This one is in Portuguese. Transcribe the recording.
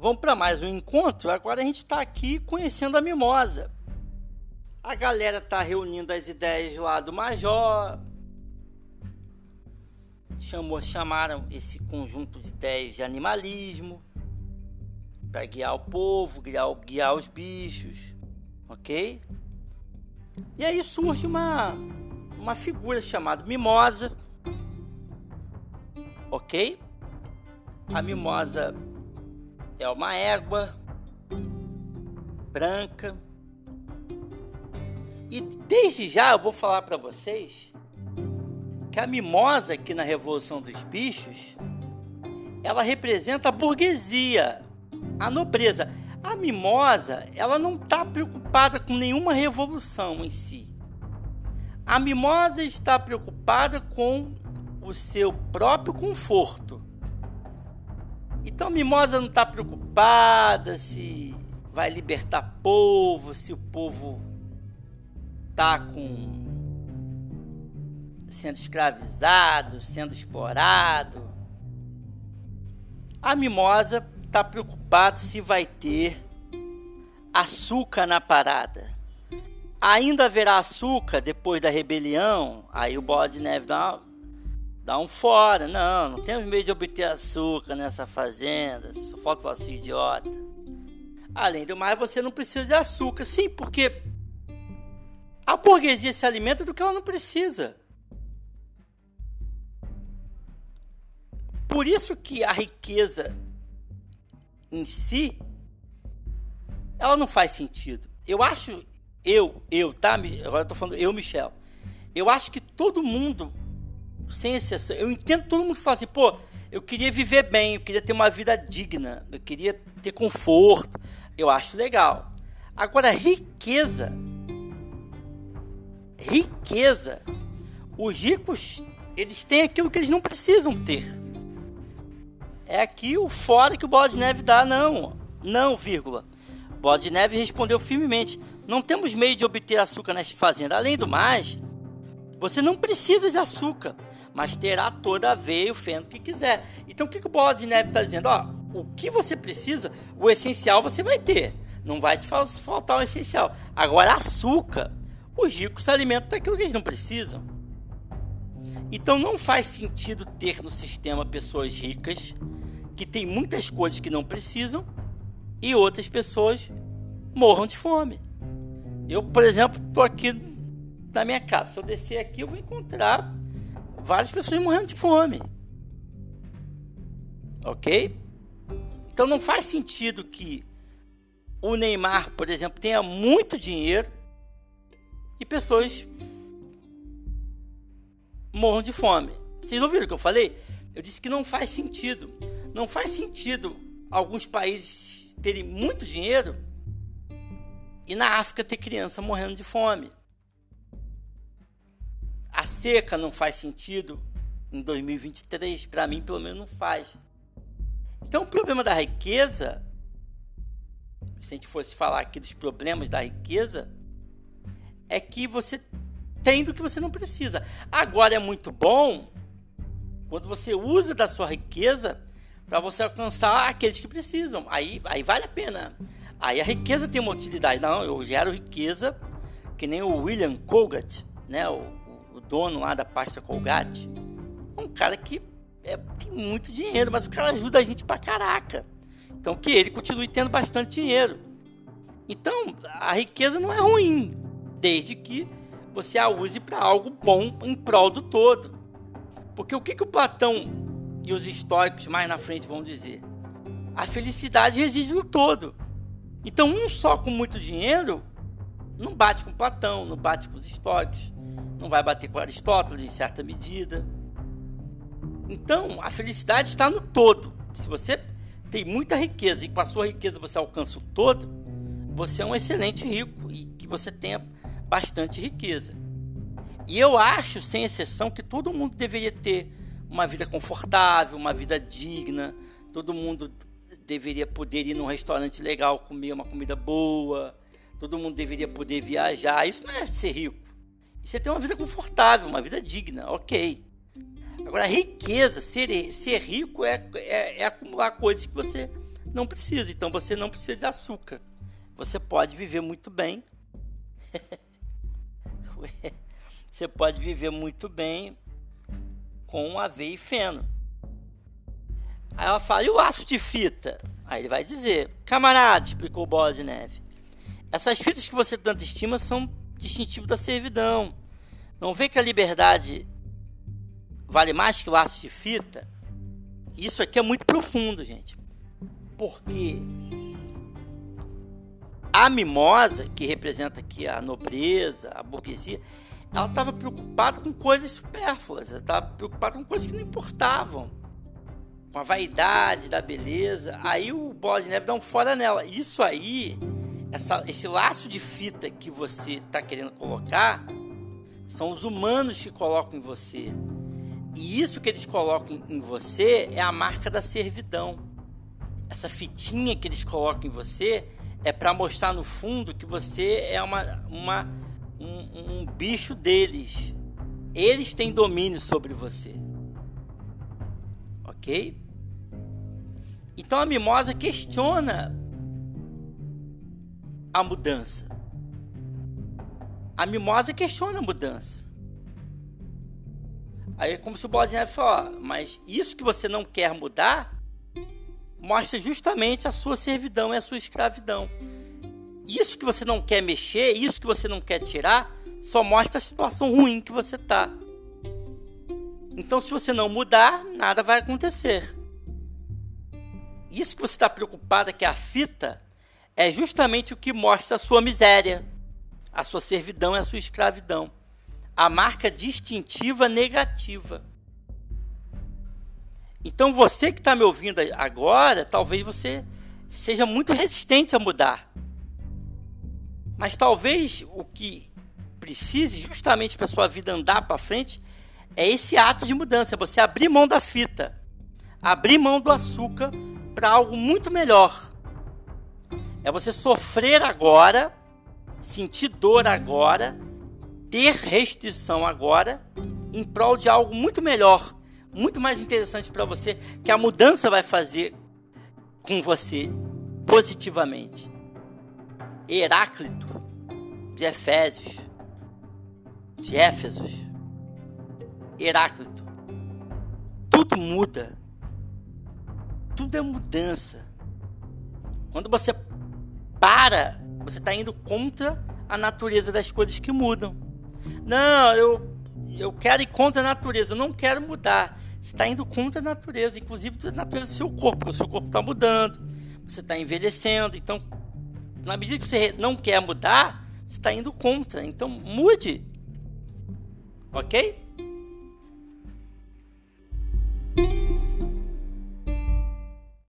vamos para mais um encontro. Agora a gente está aqui conhecendo a mimosa. A galera está reunindo as ideias lá do Major. Chamou, chamaram esse conjunto de ideias de animalismo para guiar o povo, guiar, guiar os bichos, ok? E aí surge uma, uma figura chamada Mimosa, ok? A Mimosa é uma égua branca. E desde já eu vou falar para vocês que a mimosa aqui na Revolução dos Bichos, ela representa a burguesia, a nobreza. A mimosa, ela não está preocupada com nenhuma revolução em si. A mimosa está preocupada com o seu próprio conforto. Então mimosa não está preocupada se vai libertar povo, se o povo está com sendo escravizado, sendo explorado. A mimosa está preocupado se vai ter açúcar na parada. Ainda haverá açúcar depois da rebelião? Aí o Bola de Neve dá, uma, dá um fora. Não, não temos medo de obter açúcar nessa fazenda. Só falta falar assim, idiota. Além do mais, você não precisa de açúcar. Sim, porque a burguesia se alimenta do que ela não precisa. Por isso que a riqueza em si, ela não faz sentido. Eu acho, eu, eu, tá? Agora eu tô falando eu, Michel. Eu acho que todo mundo, sem exceção, eu entendo todo mundo fala assim, pô, eu queria viver bem, eu queria ter uma vida digna, eu queria ter conforto. Eu acho legal. Agora, riqueza. Riqueza. Os ricos, eles têm aquilo que eles não precisam ter. É aqui o fora que o Bola de Neve dá, não. Não, vírgula. Bola de Neve respondeu firmemente: Não temos meio de obter açúcar nesta fazenda. Além do mais, você não precisa de açúcar, mas terá toda a aveia e o feno que quiser. Então o que, que o Bola de Neve está dizendo? Ó, o que você precisa, o essencial você vai ter. Não vai te faltar o essencial. Agora, açúcar, os ricos se alimentam daquilo que eles não precisam. Então não faz sentido ter no sistema pessoas ricas que tem muitas coisas que não precisam e outras pessoas morram de fome. Eu, por exemplo, estou aqui na minha casa. Se eu descer aqui, eu vou encontrar várias pessoas morrendo de fome. Ok? Então não faz sentido que o Neymar, por exemplo, tenha muito dinheiro e pessoas morram de fome. Vocês ouviram o que eu falei? Eu disse que não faz sentido. Não faz sentido alguns países terem muito dinheiro e na África ter criança morrendo de fome. A seca não faz sentido em 2023, para mim pelo menos não faz. Então o problema da riqueza, se a gente fosse falar aqui dos problemas da riqueza, é que você tem do que você não precisa. Agora é muito bom quando você usa da sua riqueza para você alcançar aqueles que precisam. Aí, aí vale a pena. Aí a riqueza tem uma utilidade. Não, eu gero riqueza, que nem o William Colgate, né? O, dono lá da pasta Colgate. Um cara que é, tem muito dinheiro, mas o cara ajuda a gente pra caraca. Então que ele continue tendo bastante dinheiro. Então a riqueza não é ruim, desde que você a use para algo bom em prol do todo. Porque o que, que o Platão e os históricos mais na frente vão dizer. A felicidade reside no todo. Então, um só com muito dinheiro não bate com Platão, não bate com os históricos, não vai bater com Aristóteles em certa medida. Então, a felicidade está no todo. Se você tem muita riqueza e com a sua riqueza você alcança o todo, você é um excelente rico e que você tenha bastante riqueza. E eu acho, sem exceção, que todo mundo deveria ter uma vida confortável, uma vida digna. Todo mundo deveria poder ir num restaurante legal, comer uma comida boa. Todo mundo deveria poder viajar. Isso não é ser rico. Isso é ter uma vida confortável, uma vida digna, ok. Agora, riqueza, ser, ser rico é, é, é acumular coisas que você não precisa. Então você não precisa de açúcar. Você pode viver muito bem. você pode viver muito bem com aveia e feno. Aí ela fala, e o laço de fita? Aí ele vai dizer, camarada, explicou Bola de Neve, essas fitas que você tanto estima são distintivo da servidão. Não vê que a liberdade vale mais que o laço de fita? Isso aqui é muito profundo, gente. Porque a mimosa, que representa aqui a nobreza, a burguesia, ela estava preocupada com coisas supérfluas, ela estava preocupada com coisas que não importavam com a vaidade da beleza. Aí o bola de neve dá um fora nela. Isso aí, essa, esse laço de fita que você está querendo colocar, são os humanos que colocam em você. E isso que eles colocam em você é a marca da servidão. Essa fitinha que eles colocam em você é para mostrar no fundo que você é uma, uma um, um bicho deles. Eles têm domínio sobre você ok? Então a mimosa questiona a mudança. A mimosa questiona a mudança. Aí é como se o Bola de Neve falasse, mas isso que você não quer mudar mostra justamente a sua servidão e a sua escravidão. Isso que você não quer mexer, isso que você não quer tirar, só mostra a situação ruim que você está. Então, se você não mudar, nada vai acontecer. Isso que você está preocupado, que é a fita, é justamente o que mostra a sua miséria, a sua servidão e a sua escravidão. A marca distintiva negativa. Então, você que está me ouvindo agora, talvez você seja muito resistente a mudar. Mas talvez o que precise justamente para sua vida andar para frente é esse ato de mudança, você abrir mão da fita, abrir mão do açúcar para algo muito melhor. É você sofrer agora, sentir dor agora, ter restrição agora, em prol de algo muito melhor, muito mais interessante para você, que a mudança vai fazer com você positivamente. Heráclito, de Efésios, de Éfesos, Heráclito. Tudo muda. Tudo é mudança. Quando você para, você está indo contra a natureza das coisas que mudam. Não, eu, eu quero ir contra a natureza, eu não quero mudar. Você está indo contra a natureza, inclusive a natureza do seu corpo. O seu corpo está mudando, você está envelhecendo. Então, na medida que você não quer mudar, você está indo contra. Então, mude. Ok?